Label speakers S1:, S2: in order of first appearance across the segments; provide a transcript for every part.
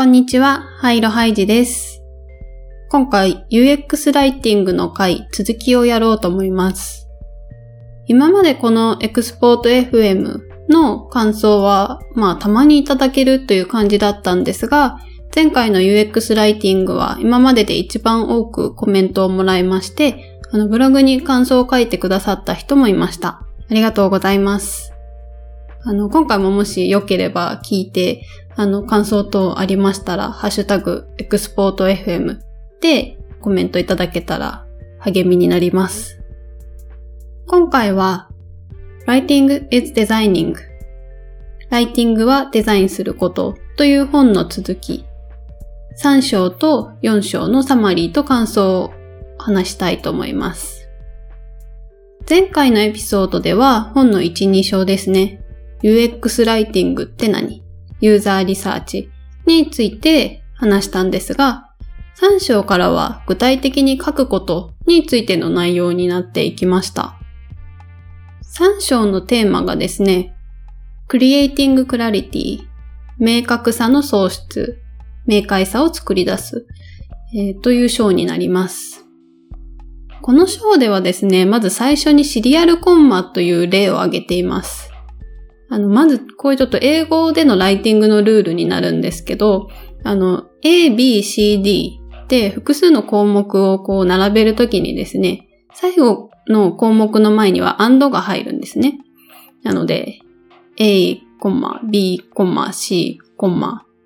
S1: こんにちは、ハイロハイジです。今回 UX ライティングの回続きをやろうと思います。今までこのエクスポート FM の感想は、まあたまにいただけるという感じだったんですが、前回の UX ライティングは今までで一番多くコメントをもらいまして、あのブログに感想を書いてくださった人もいました。ありがとうございます。あの、今回ももしよければ聞いて、あの、感想等ありましたら、ハッシュタグ、エクスポート FM でコメントいただけたら励みになります。今回は、Writing is Designing ライティングはデザインすることという本の続き、3章と4章のサマリーと感想を話したいと思います。前回のエピソードでは本の1、2章ですね。UX ライティングって何？ユーザーリサーチについて話したんですが、3章からは具体的に書くことについての内容になっていきました。3章のテーマがですね、Creating Clarity 明確さの創出、明快さを作り出す、えーという章になります。この章ではですね、まず最初にシリアルコンマという例を挙げています。あの、まず、こういうちょっと英語でのライティングのルールになるんですけど、あの、A, B, C, D で複数の項目をこう並べるときにですね、最後の項目の前には and が入るんですね。なので、A, B, C,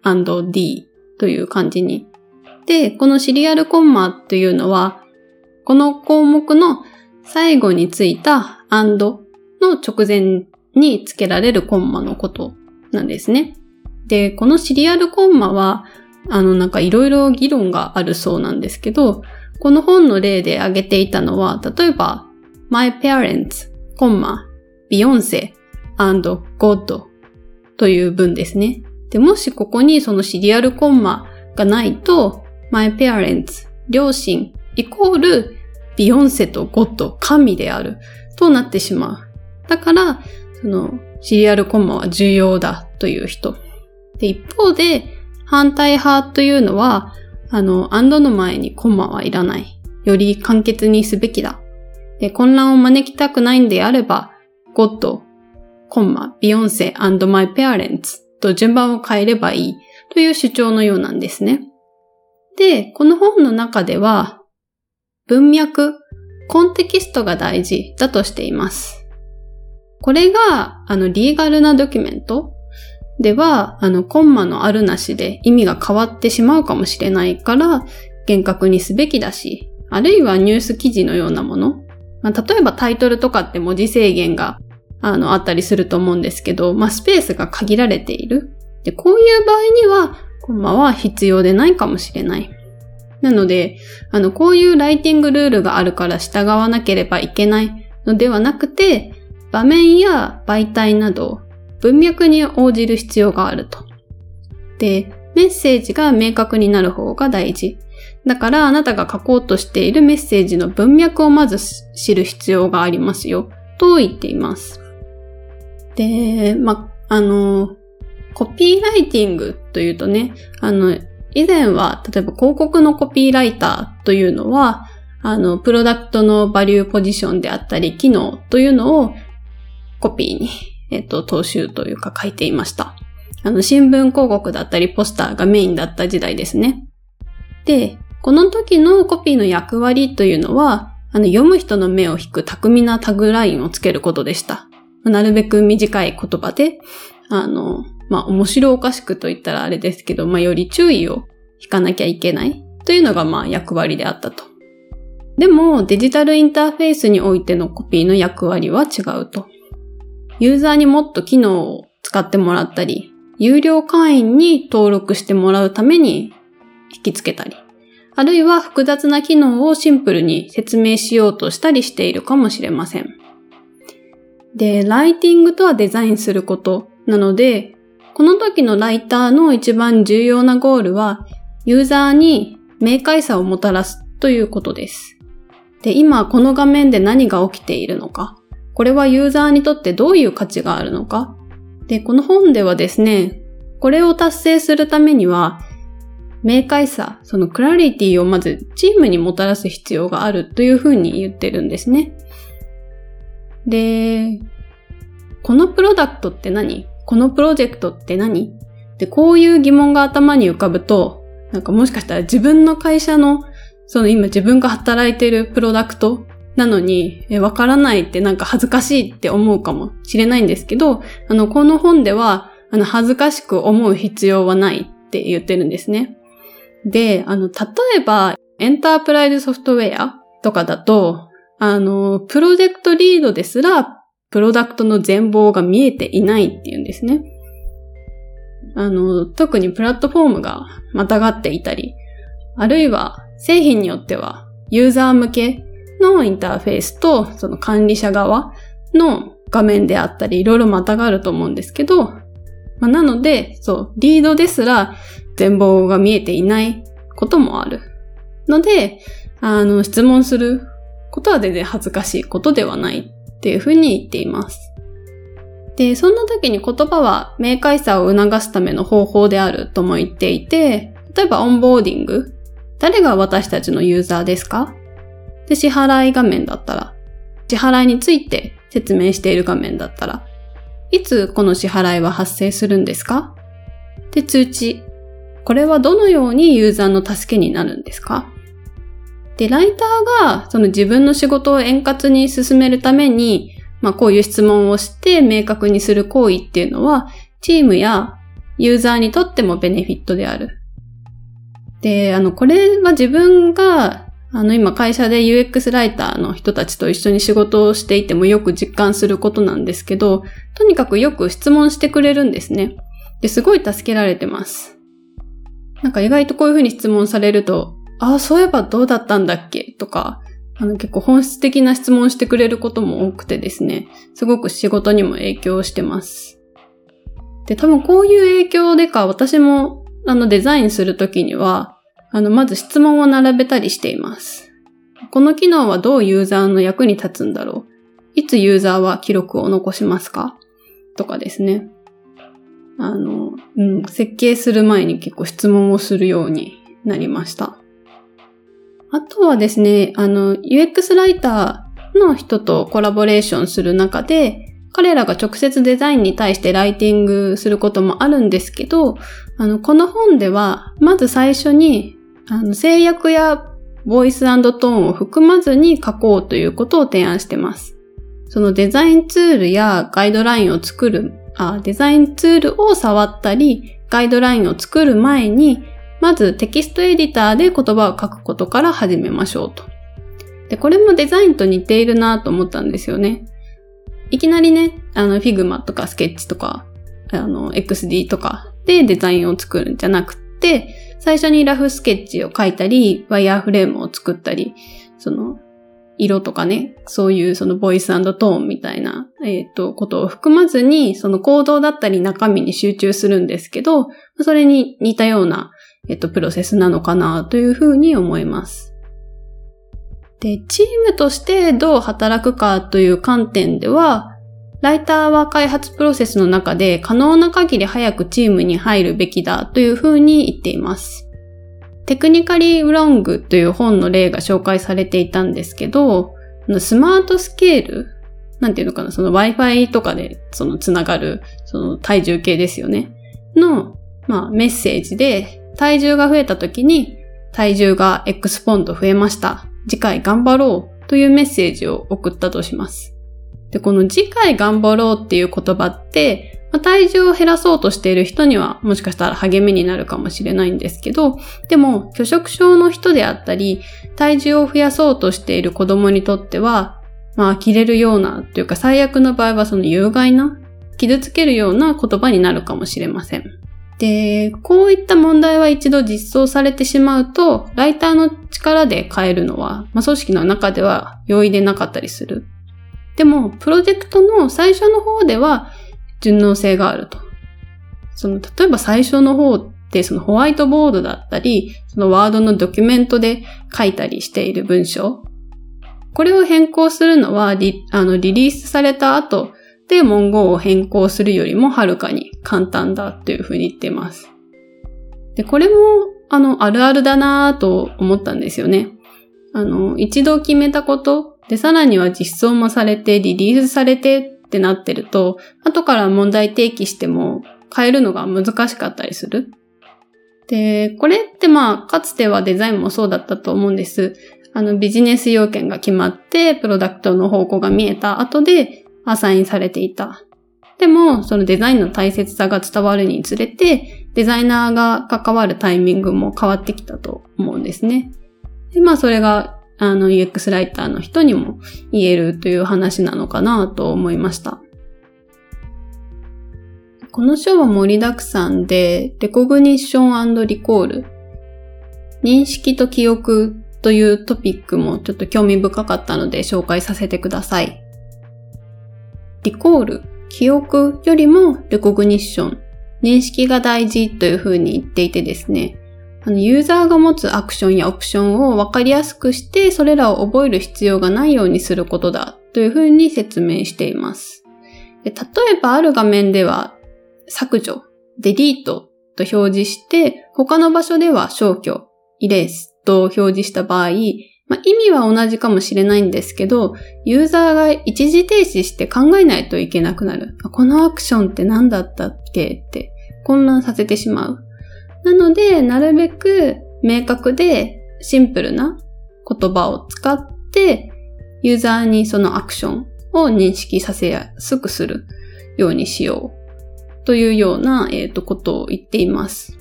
S1: and D という感じに。で、このシリアルコンマというのは、この項目の最後についた and の直前に付けられるコンマのことなんですね。で、このシリアルコンマは、あの、なんかいろいろ議論があるそうなんですけど、この本の例で挙げていたのは、例えば、my parents, コンマ、Beyonce and God という文ですね。で、もしここにそのシリアルコンマがないと、my parents, 両親、イコール、ビヨンセとゴッド、神である、となってしまう。だから、その、シリアルコンマは重要だという人。で、一方で、反対派というのは、あの、アンドの前にコンマはいらない。より簡潔にすべきだ。で、混乱を招きたくないんであれば、ゴッド、コンマ、ビヨンセ and my parents と順番を変えればいいという主張のようなんですね。で、この本の中では、文脈、コンテキストが大事だとしています。これが、あの、リーガルなドキュメント？では、あの、コンマのあるなしで意味が変わってしまうかもしれないから、厳格にすべきだし、あるいはニュース記事のようなもの？まあ、例えばタイトルとかって文字制限が、あの、あったりすると思うんですけど、まあ、スペースが限られている。で、こういう場合には、コンマは必要でないかもしれない。なので、あの、こういうライティングルールがあるから従わなければいけないのではなくて、場面や媒体など文脈に応じる必要があると。で、メッセージが明確になる方が大事。だからあなたが書こうとしているメッセージの文脈をまず知る必要がありますよ。と言っています。で、ま、あの、コピーライティングというとね、あの、以前は、例えば広告のコピーライターというのは、あの、プロダクトのバリューポジションであったり、機能というのをコピーに、えっと、踏襲というか書いていました。あの、新聞広告だったり、ポスターがメインだった時代ですね。で、この時のコピーの役割というのは、あの、読む人の目を引く巧みなタグラインをつけることでした。なるべく短い言葉で、あの、まあ、面白おかしくと言ったらあれですけど、まあ、より注意を引かなきゃいけないというのが、まあ、役割であったと。でも、デジタルインターフェースにおいてのコピーの役割は違うと。ユーザーにもっと機能を使ってもらったり、有料会員に登録してもらうために引きつけたり、あるいは複雑な機能をシンプルに説明しようとしたりしているかもしれません。で、ライティングとはデザインすることなので、この時のライターの一番重要なゴールは、ユーザーに明快さをもたらすということです。で、今この画面で何が起きているのか、これはユーザーにとってどういう価値があるのか？で、この本ではですね、これを達成するためには、明快さ、そのクラリティをまずチームにもたらす必要があるというふうに言ってるんですね。で、このプロダクトって何？このプロジェクトって何？で、こういう疑問が頭に浮かぶと、なんかもしかしたら自分の会社の、その今自分が働いてるプロダクトなのに、わからないってなんか恥ずかしいって思うかもしれないんですけど、あの、この本では、あの、恥ずかしく思う必要はないって言ってるんですね。で、あの、例えば、エンタープライズソフトウェアとかだと、あの、プロジェクトリードですら、プロダクトの全貌が見えていないっていうんですね。あの、特にプラットフォームがまたがっていたり、あるいは製品によってはユーザー向けのインターフェースとその管理者側の画面であったり、いろいろまたがると思うんですけど、まあ、なので、そう、リードですら全貌が見えていないこともある。ので、あの、質問することは全然恥ずかしいことではないっていうふうに言っています。で、そんな時に言葉は明快さを促すための方法であるとも言っていて、例えばオンボーディング。誰が私たちのユーザーですか？で、支払い画面だったら、支払いについて説明している画面だったら、いつこの支払いは発生するんですか？で、通知。これはどのようにユーザーの助けになるんですか？で、ライターがその自分の仕事を円滑に進めるために、まあこういう質問をして明確にする行為っていうのは、チームやユーザーにとってもベネフィットである。で、あの、これは自分が、あの、今会社で UX ライターの人たちと一緒に仕事をしていてもよく実感することなんですけど、とにかくよく質問してくれるんですね。で、すごい助けられてます。なんか意外とこういうふうに質問されると、ああ、そういえばどうだったんだっけ？とか、あの結構本質的な質問してくれることも多くてですね、すごく仕事にも影響してます。で、多分こういう影響でか私もあのデザインするときには、あのまず質問を並べたりしています。この機能はどうユーザーの役に立つんだろう？いつユーザーは記録を残しますか？とかですね。あの、うん、設計する前に結構質問をするようになりました。あとはですね、あの、UX ライターの人とコラボレーションする中で、彼らが直接デザインに対してライティングすることもあるんですけど、あの、この本では、まず最初に、あの、制約やボイストーンを含まずに書こうということを提案してます。そのデザインツールやガイドラインを作る、あデザインツールを触ったり、ガイドラインを作る前に、まずテキストエディターで言葉を書くことから始めましょうと。で、これもデザインと似ているなと思ったんですよね。いきなりね、あの、Figma とかスケッチとか、あの、XD とかでデザインを作るんじゃなくて、最初にラフスケッチを書いたり、ワイヤーフレームを作ったり、その、色とかね、そういうそのボイストーンみたいな、えっ、ー、と、ことを含まずに、その行動だったり中身に集中するんですけど、それに似たようなえっと、プロセスなのかなというふうに思います。で、チームとしてどう働くかという観点では、ライターは開発プロセスの中で可能な限り早くチームに入るべきだというふうに言っています。テクニカリー・ウロングという本の例が紹介されていたんですけど、スマートスケールなんていうのかな、その Wi-Fi とかでそのつながる、その体重計ですよね。の、まあメッセージで、体重が増えた時に、体重が X ポンド増えました。次回頑張ろうというメッセージを送ったとします。で、この次回頑張ろうっていう言葉って、まあ、体重を減らそうとしている人にはもしかしたら励みになるかもしれないんですけど、でも拒食症の人であったり、体重を増やそうとしている子供にとっては、まあ、切れるようなというか最悪の場合はその有害な、傷つけるような言葉になるかもしれません。で、こういった問題は一度実装されてしまうと、ライターの力で変えるのは、まあ、組織の中では容易でなかったりする。でも、プロジェクトの最初の方では順応性があると。その、例えば最初の方って、そのホワイトボードだったり、そのワードのドキュメントで書いたりしている文章。これを変更するのはリ、あの、リリースされた後、で文言を変更するよりもはるかに簡単だというふうに言っています。で、これもあの、あるあるだなぁと思ったんですよね。あの、一度決めたこと、で、さらには実装もされて、リリースされてってなってると、後から問題提起しても変えるのが難しかったりする。で、これってまあ、かつてはデザインもそうだったと思うんです。あの、ビジネス要件が決まって、プロダクトの方向が見えた後で、アサインされていた。でも、そのデザインの大切さが伝わるにつれて、デザイナーが関わるタイミングも変わってきたと思うんですね。で、まあ、それが、あの、UX ライターの人にも言えるという話なのかなと思いました。この章は盛りだくさんで、レコグニッションリコール、認識と記憶というトピックもちょっと興味深かったので紹介させてください。リコール、記憶よりもレコグニッション、認識が大事というふうに言っていてですね、あのユーザーが持つアクションやオプションを分かりやすくして、それらを覚える必要がないようにすることだというふうに説明しています。で例えばある画面では削除、デリートと表示して、他の場所では消去、イレースと表示した場合、まあ、意味は同じかもしれないんですけど、ユーザーが一時停止して考えないといけなくなる。このアクションって何だったっけって混乱させてしまう。なので、なるべく明確でシンプルな言葉を使って、ユーザーにそのアクションを認識させやすくするようにしようというような、えー、とことを言っています。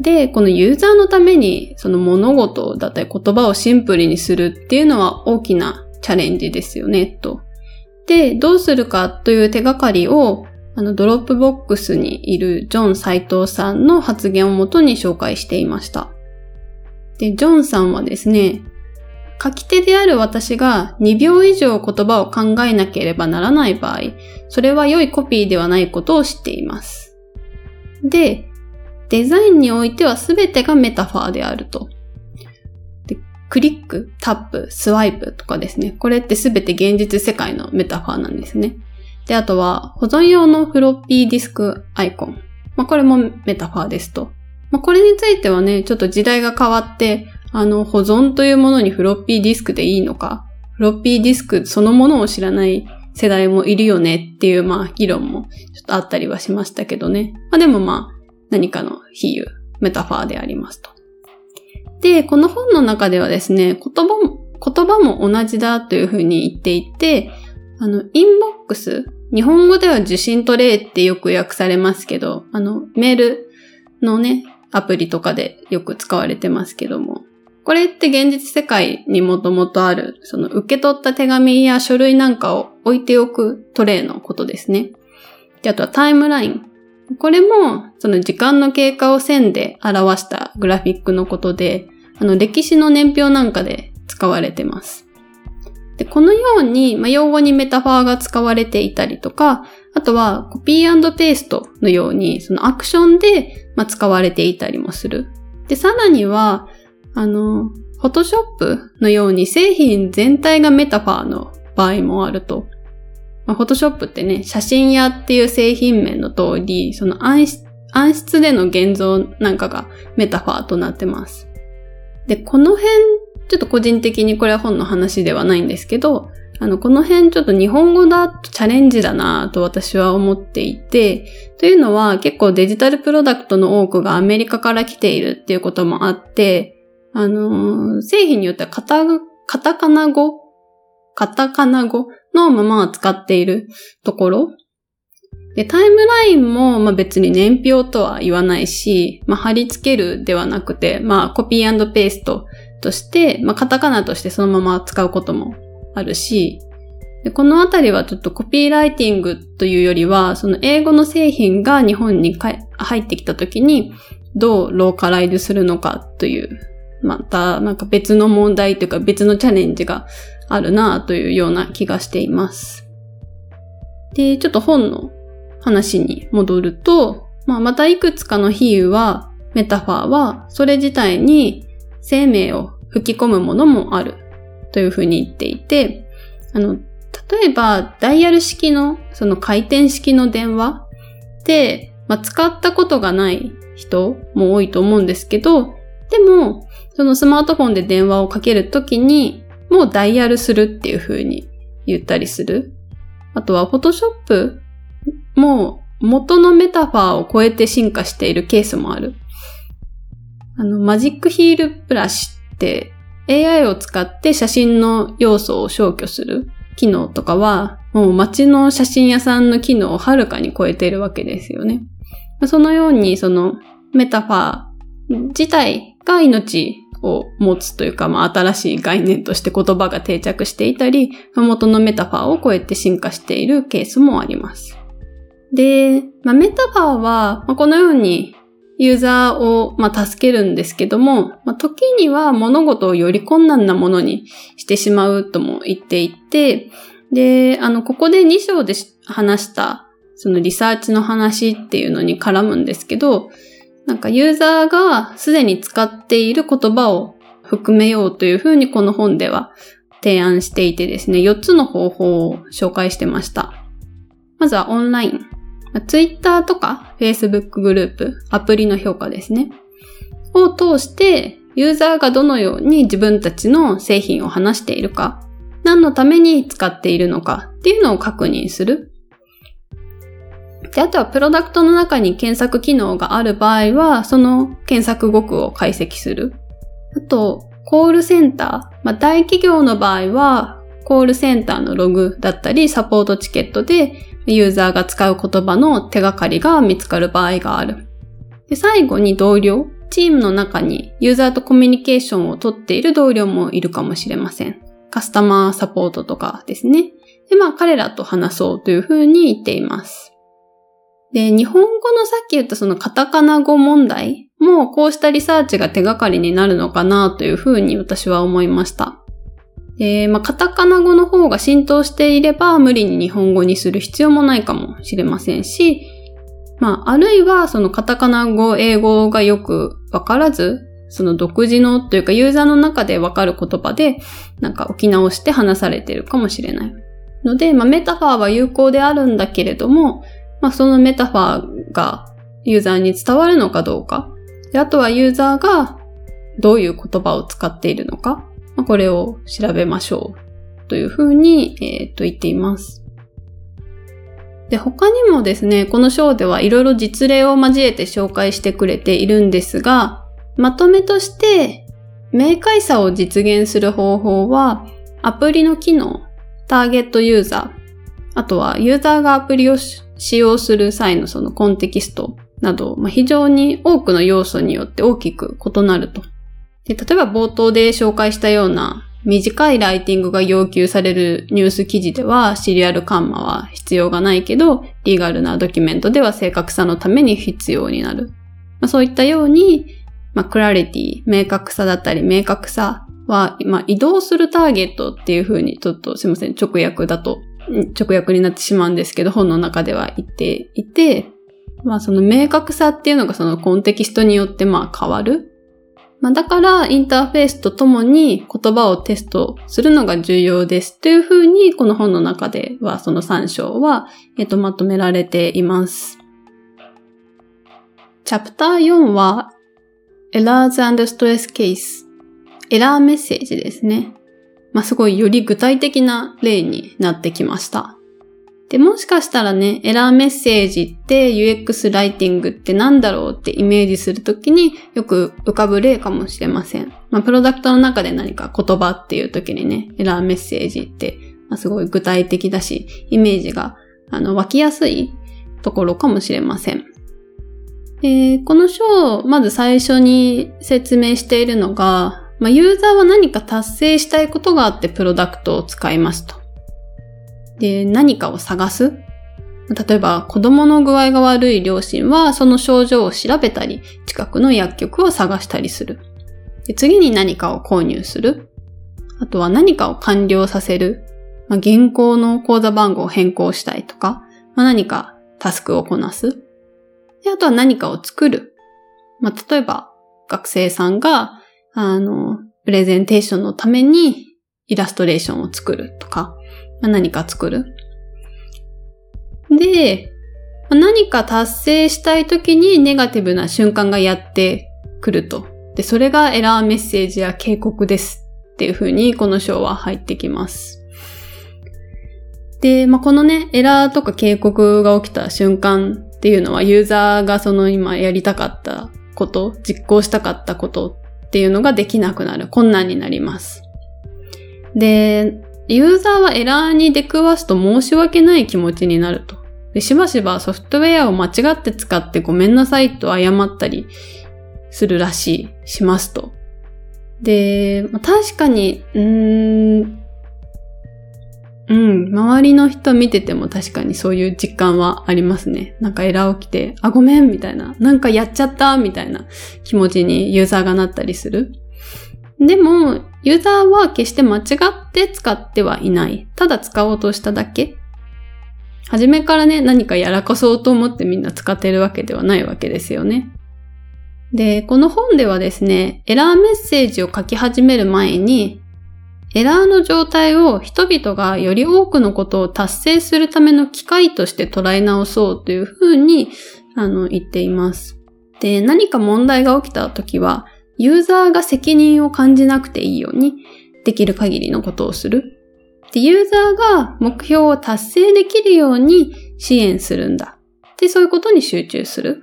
S1: で、このユーザーのためにその物事だったり言葉をシンプルにするっていうのは大きなチャレンジですよね、と。で、どうするかという手がかりをあの Dropbox にいるジョン斎藤さんの発言をもとに紹介していました。で、ジョンさんはですね、書き手である私が2秒以上言葉を考えなければならない場合、それは良いコピーではないことを知っています。で、デザインにおいては全てがメタファーであると。でクリック、タップ、スワイプとかですね。これって全て現実世界のメタファーなんですね。で、あとは保存用のフロッピーディスクアイコン。まあ、これもメタファーですと。まあ、これについてはね、ちょっと時代が変わって、あの、保存というものにフロッピーディスクでいいのか、フロッピーディスクそのものを知らない世代もいるよねっていう、まあ、議論もちょっとあったりはしましたけどね。まあでもまあ、何かの比喩、メタファーでありますと。で、この本の中ではですね、言葉も、言葉も同じだというふうに言っていて、あの、インボックス、日本語では受信トレイってよく訳されますけど、あの、メールのね、アプリとかでよく使われてますけども、これって現実世界にもともとある、その受け取った手紙や書類なんかを置いておくトレイのことですね。で、あとはタイムライン。これも、その時間の経過を線で表したグラフィックのことで、あの、歴史の年表なんかで使われてます。で、このように、まあ、用語にメタファーが使われていたりとか、あとはコピーペーストのように、そのアクションで、まあ、使われていたりもする。で、さらには、あの、フォトショップのように製品全体がメタファーの場合もあると。まあ、フォトショップってね、写真屋っていう製品名の通り、その暗室暗室での現像なんかがメタファーとなってます。で、この辺、ちょっと個人的にこれは本の話ではないんですけど、あの、この辺ちょっと日本語だとチャレンジだなと私は思っていて、というのは結構デジタルプロダクトの多くがアメリカから来ているっていうこともあって、あのー、製品によってはカタ、カタカナ語カタカナ語のまま使っているところ。で、タイムラインも、まあ、別に年表とは言わないし、まあ、貼り付けるではなくて、まあ、コピーペーストとして、まあ、カタカナとしてそのまま使うこともあるし、でこのあたりはちょっとコピーライティングというよりは、その英語の製品が日本に入ってきた時に、どうローカライズするのかというまたなんか別の問題というか別のチャレンジがあるなというような気がしています。で、ちょっと本の話に戻ると、まあ、またいくつかの比喩は、メタファーはそれ自体に生命を吹き込むものもあるというふうに言っていて、あの、例えばダイヤル式のその回転式の電話で、まあ、使ったことがない人も多いと思うんですけど、でも、そのスマートフォンで電話をかけるときに、もうダイヤルするっていう風に言ったりする。あとは、フォトショップも元のメタファーを超えて進化しているケースもある。あの、マジックヒールブラシって AI を使って写真の要素を消去する機能とかは、もう街の写真屋さんの機能をはるかに超えているわけですよね。そのように、そのメタファー自体が命を持つというか、まあ、新しい概念として言葉が定着していたり、元のメタファーを超えて進化しているケースもあります。で、まあ、メタファーは、ま、このようにユーザーを、まあ、助けるんですけども、まあ、時には物事をより困難なものにしてしまうとも言っていて、で、あの、ここで2章で話した、そのリサーチの話っていうのに絡むんですけど、なんかユーザーがすでに使っている言葉を含めようというふうにこの本では提案していてですね、4つの方法を紹介してました。まずはオンライン。Twitter とか Facebook グループ、アプリの評価ですね。を通して、ユーザーがどのように自分たちの製品を話しているか、何のために使っているのかっていうのを確認する。で、あとはプロダクトの中に検索機能がある場合は、その検索語句を解析する。あと、コールセンター。まあ、大企業の場合は、コールセンターのログだったり、サポートチケットでユーザーが使う言葉の手がかりが見つかる場合がある。で最後に同僚。チームの中にユーザーとコミュニケーションをとっている同僚もいるかもしれません。カスタマーサポートとかですね。で、まあ彼らと話そうというふうに言っています。で、日本語のさっき言ったそのカタカナ語問題もこうしたリサーチが手がかりになるのかなというふうに私は思いました。えー、まあ、カタカナ語の方が浸透していれば無理に日本語にする必要もないかもしれませんし、まあ、あるいはそのカタカナ語、英語がよくわからず、その独自のというかユーザーの中でわかる言葉でなんか置き直して話されてるかもしれない。ので、まあ、メタファーは有効であるんだけれども、まあ、そのメタファーがユーザーに伝わるのかどうか。であとはユーザーがどういう言葉を使っているのか。これを調べましょうというふうに、えー、と言っています。で、他にもですね、この章ではいろいろ実例を交えて紹介してくれているんですが、まとめとして、明快さを実現する方法は、アプリの機能、ターゲットユーザー、あとはユーザーがアプリを使用する際のそのコンテキストなど、まあ、非常に多くの要素によって大きく異なるとで、例えば冒頭で紹介したような短いライティングが要求されるニュース記事ではシリアルカンマは必要がないけど、リーガルなドキュメントでは正確さのために必要になる。まあ、そういったように、まあ、クラリティ、明確さだったり明確さは、まあ、移動するターゲットっていうふうにちょっとすいません、直訳だと、直訳になってしまうんですけど、本の中では言っていて、まあその明確さっていうのがそのコンテキストによってまあ変わる。まあ、だからインターフェースとともに言葉をテストするのが重要ですというふうにこの本の中ではその3章は、えっと、まとめられています。チャプター4は Errors and Stress Case エラーメッセージですね。まあ、すごいより具体的な例になってきました。で、もしかしたらね、エラーメッセージって UX ライティングって何だろうってイメージするときによく浮かぶ例かもしれません。まあ、プロダクトの中で何か言葉っていうときにね、エラーメッセージって、まあ、すごい具体的だし、イメージがあの湧きやすいところかもしれません。で、この章、まず最初に説明しているのが、まあ、ユーザーは何か達成したいことがあってプロダクトを使いますと。で、何かを探す。例えば、子供の具合が悪い両親は、その症状を調べたり、近くの薬局を探したりする。で次に何かを購入する。あとは何かを完了させる。まあ、現行の口座番号を変更したいとか、まあ、何かタスクをこなす。であとは何かを作る。まあ、例えば、学生さんが、あの、プレゼンテーションのためにイラストレーションを作るとか、ま、何か作る。で、何か達成したい時にネガティブな瞬間がやってくると。で、それがエラーメッセージや警告ですっていう風にこの章は入ってきます。で、まあ、このね、エラーとか警告が起きた瞬間っていうのはユーザーがその今やりたかったこと、実行したかったことっていうのができなくなる、困難になります。で、ユーザーはエラーに出くわすと申し訳ない気持ちになると。で、しばしばソフトウェアを間違って使ってごめんなさいと謝ったりするらしい、しますと。で、確かに、うーん、うん、周りの人見てても確かにそういう実感はありますね。なんかエラー起きて、あ、ごめんみたいな、なんかやっちゃったみたいな気持ちにユーザーがなったりする。でも、ユーザーは決して間違って使ってはいない。ただ使おうとしただけ。初めからね、何かやらかそうと思ってみんな使ってるわけではないわけですよね。で、この本ではですね、エラーメッセージを書き始める前に、エラーの状態を人々がより多くのことを達成するための機会として捉え直そうというふうにあの言っています。で、何か問題が起きた時は、ユーザーが責任を感じなくていいようにできる限りのことをする。で、ユーザーが目標を達成できるように支援するんだ。で、そういうことに集中する。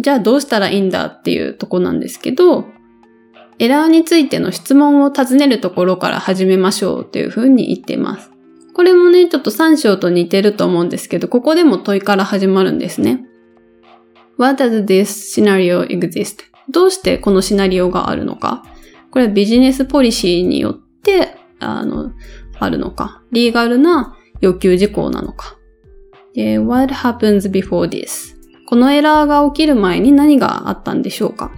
S1: じゃあどうしたらいいんだっていうとこなんですけど、エラーについての質問を尋ねるところから始めましょうというふうに言っています。これもね、ちょっと3章と似てると思うんですけど、ここでも問いから始まるんですね。What does this scenario exist? どうしてこのシナリオがあるのか？これはビジネスポリシーによって、あの、あるのか？リーガルな要求事項なのか？で、what happens before this? このエラーが起きる前に何があったんでしょうか？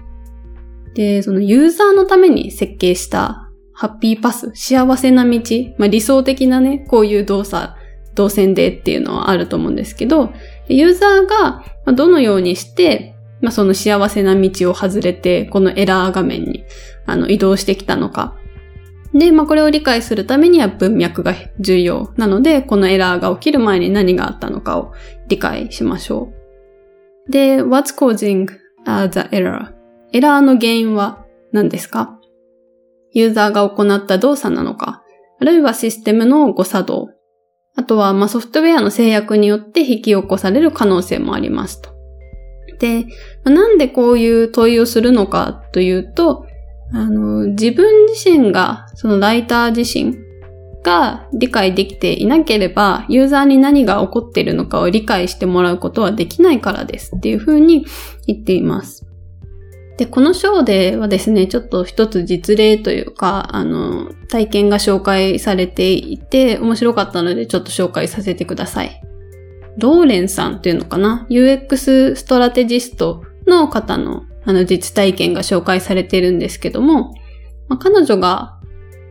S1: で、そのユーザーのために設計したハッピーパス、幸せな道、まあ、理想的なね、こういう動作、動線でっていうのはあると思うんですけど、ユーザーがどのようにして、まあ、その幸せな道を外れて、このエラー画面にあの移動してきたのか。で、まあ、これを理解するためには文脈が重要なので、このエラーが起きる前に何があったのかを理解しましょう。で、what's causing、uh, the error? エラーの原因は何ですか？ユーザーが行った動作なのか、あるいはシステムの誤作動、あとはまソフトウェアの制約によって引き起こされる可能性もありますと。で、なんでこういう問いをするのかというと、あの、自分自身が、そのライター自身が理解できていなければ、ユーザーに何が起こっているのかを理解してもらうことはできないからですっていうふうに言っています。で、この章ではですね、ちょっと一つ実例というか、あの、体験が紹介されていて、面白かったのでちょっと紹介させてください。ローレンさんっていうのかな ?UX ストラテジストの方のあの実体験が紹介されているんですけども、まあ、彼女が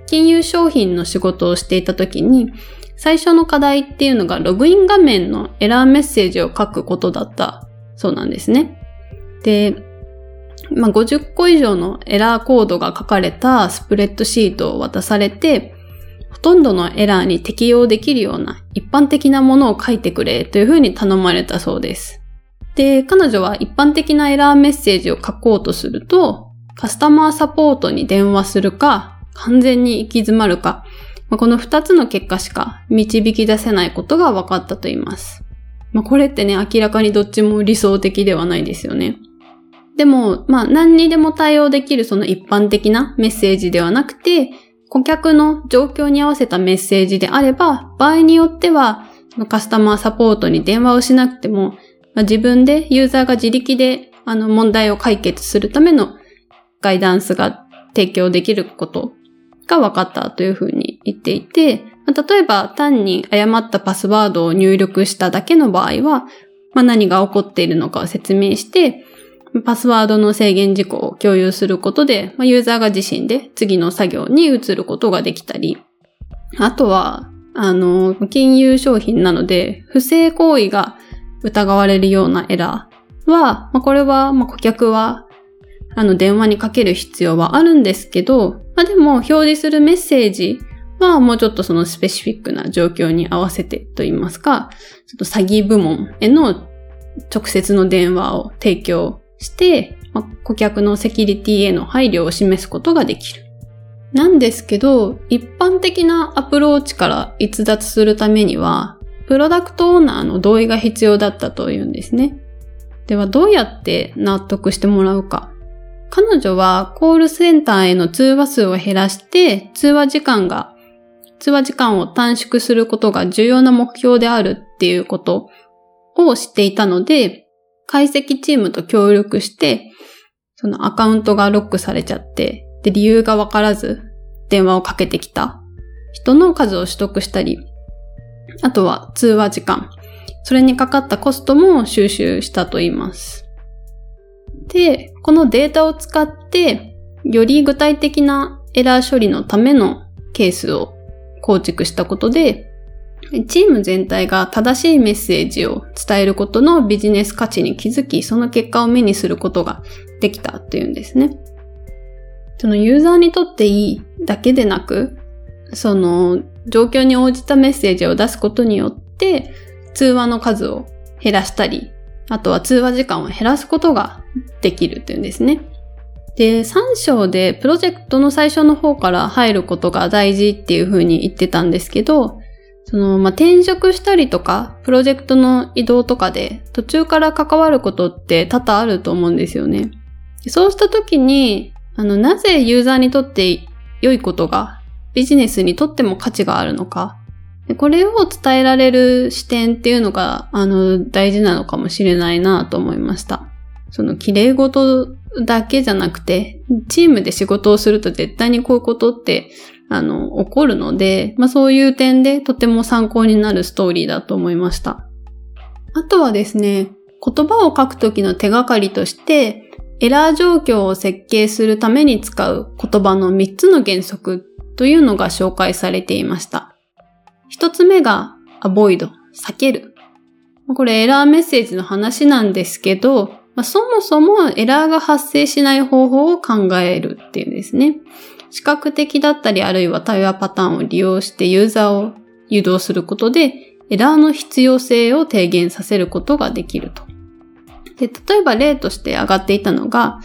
S1: 金融商品の仕事をしていた時に、最初の課題っていうのがログイン画面のエラーメッセージを書くことだったそうなんですね。で、まあ、50個以上のエラーコードが書かれたスプレッドシートを渡されて、ほとんどのエラーに適用できるような一般的なものを書いてくれというふうに頼まれたそうです。で、彼女は一般的なエラーメッセージを書こうとすると、カスタマーサポートに電話するか、完全に行き詰まるか、まあ、この二つの結果しか導き出せないことが分かったと言います。まあ、これってね、明らかにどっちも理想的ではないですよね。でも、まあ何にでも対応できるその一般的なメッセージではなくて、顧客の状況に合わせたメッセージであれば、場合によっては、カスタマーサポートに電話をしなくても、自分でユーザーが自力であの問題を解決するためのガイダンスが提供できることが分かったというふうに言っていて、例えば単に誤ったパスワードを入力しただけの場合は、まあ、何が起こっているのかを説明して、パスワードの制限事項を共有することで、ユーザーが自身で次の作業に移ることができたり、あとは、あの、金融商品なので、不正行為が疑われるようなエラーは、まあ、これは、まあ、顧客は、あの、電話にかける必要はあるんですけど、まあ、でも、表示するメッセージはもうちょっとそのスペシフィックな状況に合わせてと言いますか、ちょっと詐欺部門への直接の電話を提供して、まあ、顧客のセキュリティへの配慮を示すことができる。なんですけど、一般的なアプローチから逸脱するためには、プロダクトオーナーの同意が必要だったというんですね。ではどうやって納得してもらうか。彼女はコールセンターへの通話数を減らして通話時間が、通話時間を短縮することが重要な目標であるっていうことを知っていたので、解析チームと協力して、そのアカウントがロックされちゃって、で、理由がわからず電話をかけてきた人の数を取得したり、あとは通話時間、それにかかったコストも収集したと言います。で、このデータを使って、より具体的なエラー処理のためのケースを構築したことで、チーム全体が正しいメッセージを伝えることのビジネス価値に気づき、その結果を目にすることができたっていうんですね。そのユーザーにとっていいだけでなく、その状況に応じたメッセージを出すことによって、通話の数を減らしたり、あとは通話時間を減らすことができるっていうんですね。で、3章でプロジェクトの最初の方から入ることが大事っていう風に言ってたんですけど、その、まあ、転職したりとか、プロジェクトの移動とかで途中から関わることって多々あると思うんですよね。そうした時に、あの、なぜユーザーにとって良いことがビジネスにとっても価値があるのか。これを伝えられる視点っていうのが、あの、大事なのかもしれないなと思いました。その、綺麗事だけじゃなくて、チームで仕事をすると絶対にこういうことって、あの、起こるので、まあそういう点でとても参考になるストーリーだと思いました。あとはですね、言葉を書くときの手がかりとして、エラー状況を設計するために使う言葉の3つの原則というのが紹介されていました。一つ目が avoid 避ける。これエラーメッセージの話なんですけど、まあ、そもそもエラーが発生しない方法を考えるっていうんですね。視覚的だったりあるいは対話パターンを利用してユーザーを誘導することでエラーの必要性を低減させることができると。で、例えば例として上がっていたのが、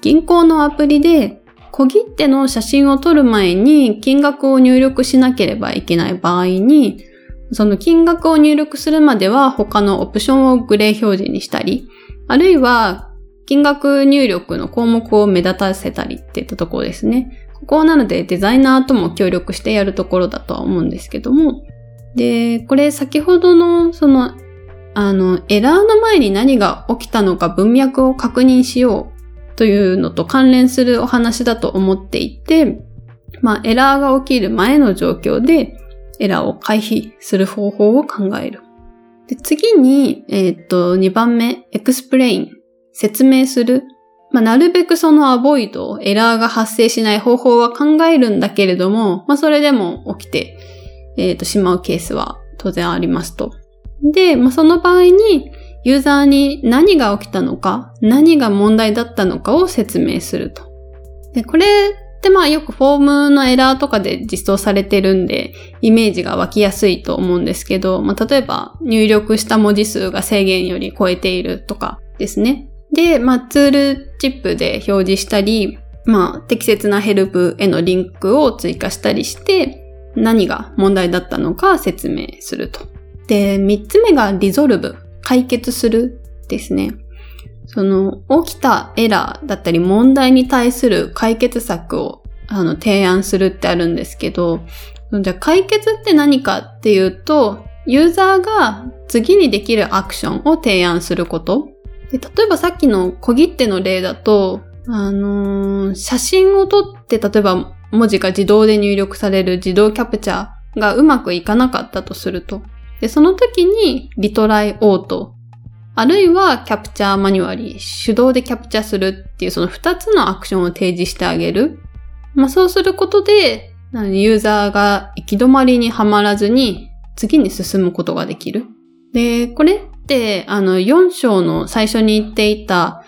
S1: 銀行のアプリで小切手の写真を撮る前に金額を入力しなければいけない場合に、その金額を入力するまでは他のオプションをグレー表示にしたり、あるいは金額入力の項目を目立たせたりっていったところですね。ここなのでデザイナーとも協力してやるところだとは思うんですけども。で、これ先ほどのそのあの、エラーの前に何が起きたのか文脈を確認しようというのと関連するお話だと思っていて、まあ、エラーが起きる前の状況で、エラーを回避する方法を考える。で次に、えっ、と、2番目、 explain、説明する。まあ、なるべくその avoid、エラーが発生しない方法は考えるんだけれども、まあ、それでも起きて、えっ、と、しまうケースは当然ありますと。で、まあ、その場合に、ユーザーに何が起きたのか、何が問題だったのかを説明すると。で、これってまあよくフォームのエラーとかで実装されてるんで、イメージが湧きやすいと思うんですけど、まあ例えば入力した文字数が制限より超えているとかですね。で、まあツールチップで表示したり、まあ適切なヘルプへのリンクを追加したりして、何が問題だったのか説明すると。で、三つ目がリゾルブ、解決するですね。その、起きたエラーだったり問題に対する解決策をあの提案するってあるんですけど、じゃあ解決って何かっていうと、ユーザーが次にできるアクションを提案すること。で例えばさっきの小切手の例だと、あのー、写真を撮って例えば文字が自動で入力される自動キャプチャーがうまくいかなかったとすると。で、その時にリトライオート、あるいはキャプチャーマニュアリー、手動でキャプチャーするっていうその二つのアクションを提示してあげる。まあそうすることで、ユーザーが行き止まりにはまらずに次に進むことができる。で、これって、あの、4章の最初に言っていた、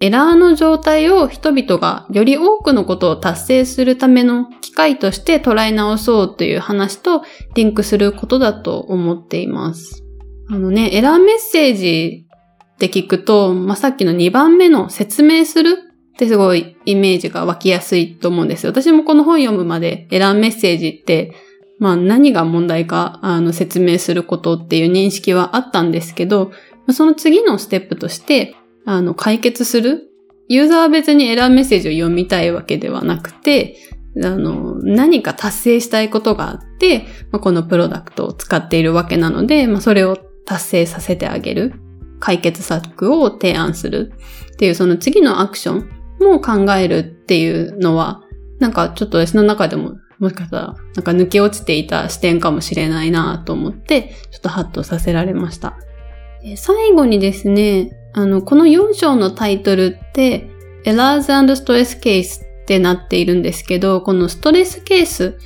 S1: エラーの状態を人々がより多くのことを達成するための機会として捉え直そうという話とリンクすることだと思っています。あのね、エラーメッセージって聞くと、まあ、さっきの2番目の説明するってすごいイメージが湧きやすいと思うんですよ。私もこの本読むまでエラーメッセージってまあ何が問題かあの説明することっていう認識はあったんですけど、その次のステップとして、あの解決するユーザーは別にエラーメッセージを読みたいわけではなくて、あの、何か達成したいことがあって、まあ、このプロダクトを使っているわけなので、まあ、それを達成させてあげる。解決策を提案するっていうその次のアクションも考えるっていうのは、なんかちょっと私の中でももしかしたら、なんか抜け落ちていた視点かもしれないなと思って、ちょっとハッとさせられました。最後にですね、あの、この4章のタイトルって、Errors and Stress Case ってなっているんですけど、このストレスケース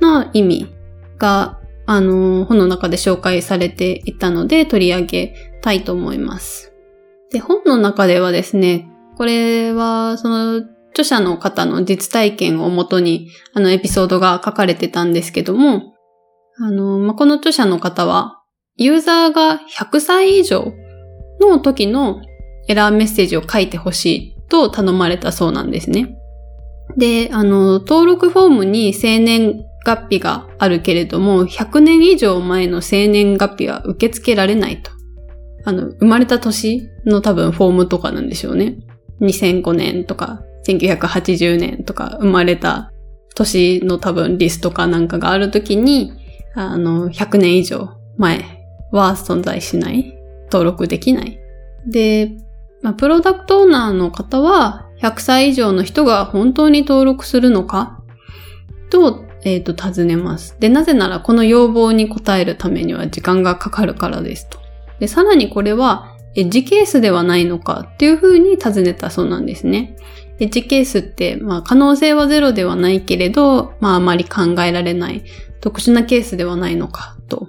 S1: の意味が、あの、本の中で紹介されていたので取り上げたいと思います。で、本の中ではですね、これは、その、著者の方の実体験をもとに、あのエピソードが書かれてたんですけども、あの、まあ、この著者の方は、ユーザーが100歳以上の時のエラーメッセージを書いてほしいと頼まれたそうなんですね。で、あの、登録フォームに生年月日があるけれども、100年以上前の生年月日は受け付けられないと。あの、生まれた年の多分フォームとかなんでしょうね。2005年とか1980年とか生まれた年の多分リストかなんかがあるときに、あの、100年以上前は存在しない。登録できない。で、まあ、プロダクトオーナーの方は、100歳以上の人が本当に登録するのかと、えっ、ー、と、尋ねます。で、なぜならこの要望に応えるためには時間がかかるからですと。で、さらにこれは、エッジケースではないのかっていうふうに尋ねたそうなんですね。エッジケースって、まあ可能性はゼロではないけれど、まああまり考えられない特殊なケースではないのかと。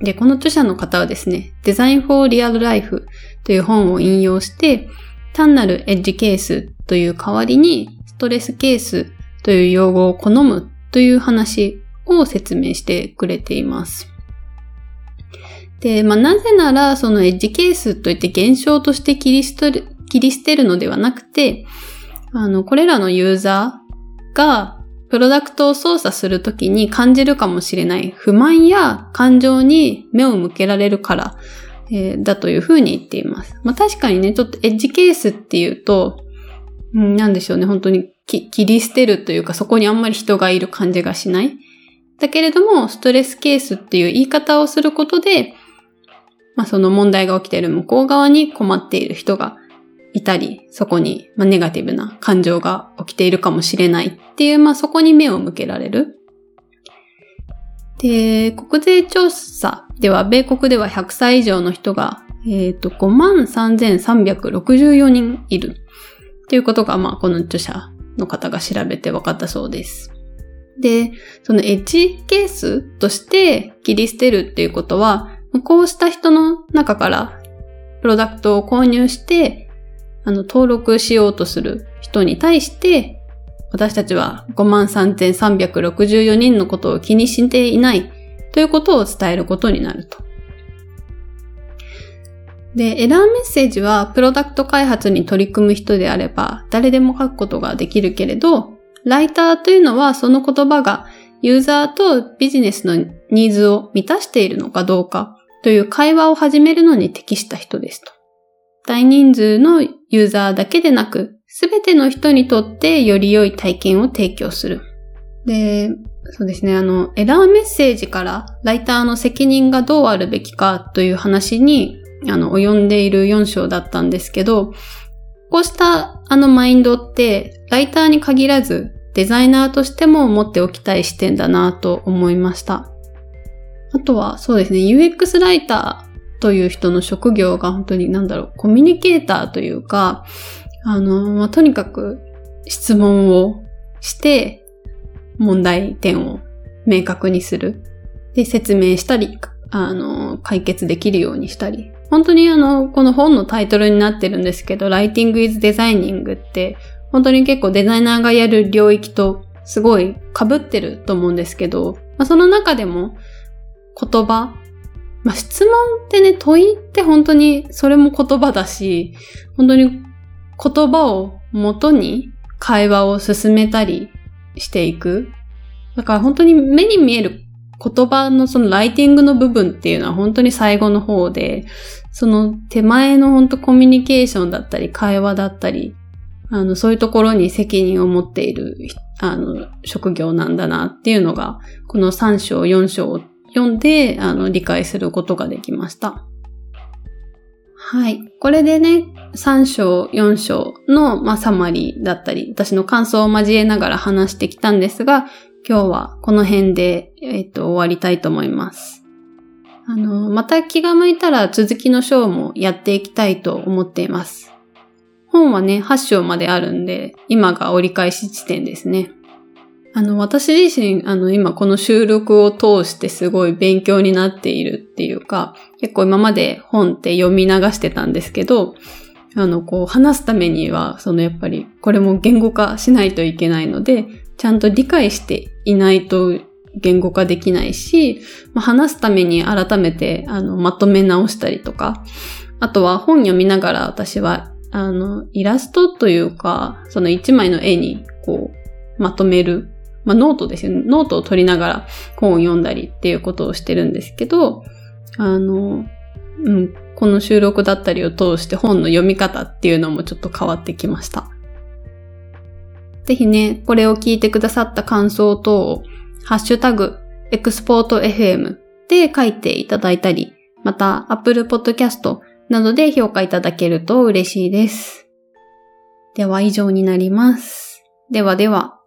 S1: で、この著者の方はですね、Design for Real Life という本を引用して、単なるエッジケースという代わりに、ストレスケースという用語を好むという話を説明してくれています。で、まあ、なぜなら、そのエッジケースといって現象として、切り捨てるのではなくて、あの、これらのユーザーがプロダクトを操作するときに感じるかもしれない不満や感情に目を向けられるから、えー、だというふうに言っています。まあ確かにね、ちょっとエッジケースっていうと、うん、なんでしょうね、本当に切り捨てるというかそこにあんまり人がいる感じがしない。だけれども、ストレスケースっていう言い方をすることで、まあその問題が起きている向こう側に困っている人がいたり、そこに、ネガティブな感情が起きているかもしれないっていう、まあ、そこに目を向けられる。で、国税調査では、米国では100歳以上の人が、えっ、ー、と、53,364人いる。っていうことが、まあ、この著者の方が調べて分かったそうです。で、そのエッジケースとして切り捨てるっていうことは、こうした人の中からプロダクトを購入してあの、登録しようとする人に対して、私たちは53,364人のことを気にしていないということを伝えることになると。で、エラーメッセージはプロダクト開発に取り組む人であれば誰でも書くことができるけれど、ライターというのはその言葉がユーザーとビジネスのニーズを満たしているのかどうかという会話を始めるのに適した人ですと。大人数のユーザーだけでなく、すべての人にとってより良い体験を提供する。で、そうですね、あの、エラーメッセージからライターの責任がどうあるべきかという話に、あの、及んでいる4章だったんですけど、こうしたあのマインドって、ライターに限らず、デザイナーとしても持っておきたい視点だなと思いました。あとは、そうですね、UX ライターという人の職業が本当になんだろう、コミュニケーターというか、あの、まあ、とにかく質問をして問題点を明確にする。で、説明したり、あの、解決できるようにしたり。本当にあの、この本のタイトルになってるんですけど、Writing is Designing って、本当に結構デザイナーがやる領域とすごい被ってると思うんですけど、まあ、その中でも言葉、まあ、質問ってね、問いって本当にそれも言葉だし、本当に言葉を元に会話を進めたりしていく。だから本当に目に見える言葉のそのライティングの部分っていうのは本当に最後の方で、その手前の本当コミュニケーションだったり会話だったり、あの、そういうところに責任を持っている、あの、職業なんだなっていうのが、この3章、4章を読んで、あの、理解することができました。はい。これでね、3章、4章の、まあ、サマリーだったり、私の感想を交えながら話してきたんですが、今日はこの辺で、えっ、と、終わりたいと思います。あの、また気が向いたら続きの章もやっていきたいと思っています。本はね、8章まであるんで、今が折り返し地点ですね。あの、私自身、あの、今この収録を通してすごい勉強になっているっていうか、結構今まで本って読み流してたんですけど、あの、こう、話すためには、そのやっぱり、これも言語化しないといけないので、ちゃんと理解していないと言語化できないし、まあ、話すために改めて、あの、まとめ直したりとか、あとは本読みながら私は、あの、イラストというか、その一枚の絵に、こう、まとめるまあ、ノートですよね。ノートを取りながら本を読んだりっていうことをしてるんですけど、あの、うん、この収録だったりを通して本の読み方っていうのもちょっと変わってきました。ぜひね、これを聞いてくださった感想等を、ハッシュタグ、エクスポート FM で書いていただいたり、また Apple Podcast などで評価いただけると嬉しいです。では以上になります。ではでは。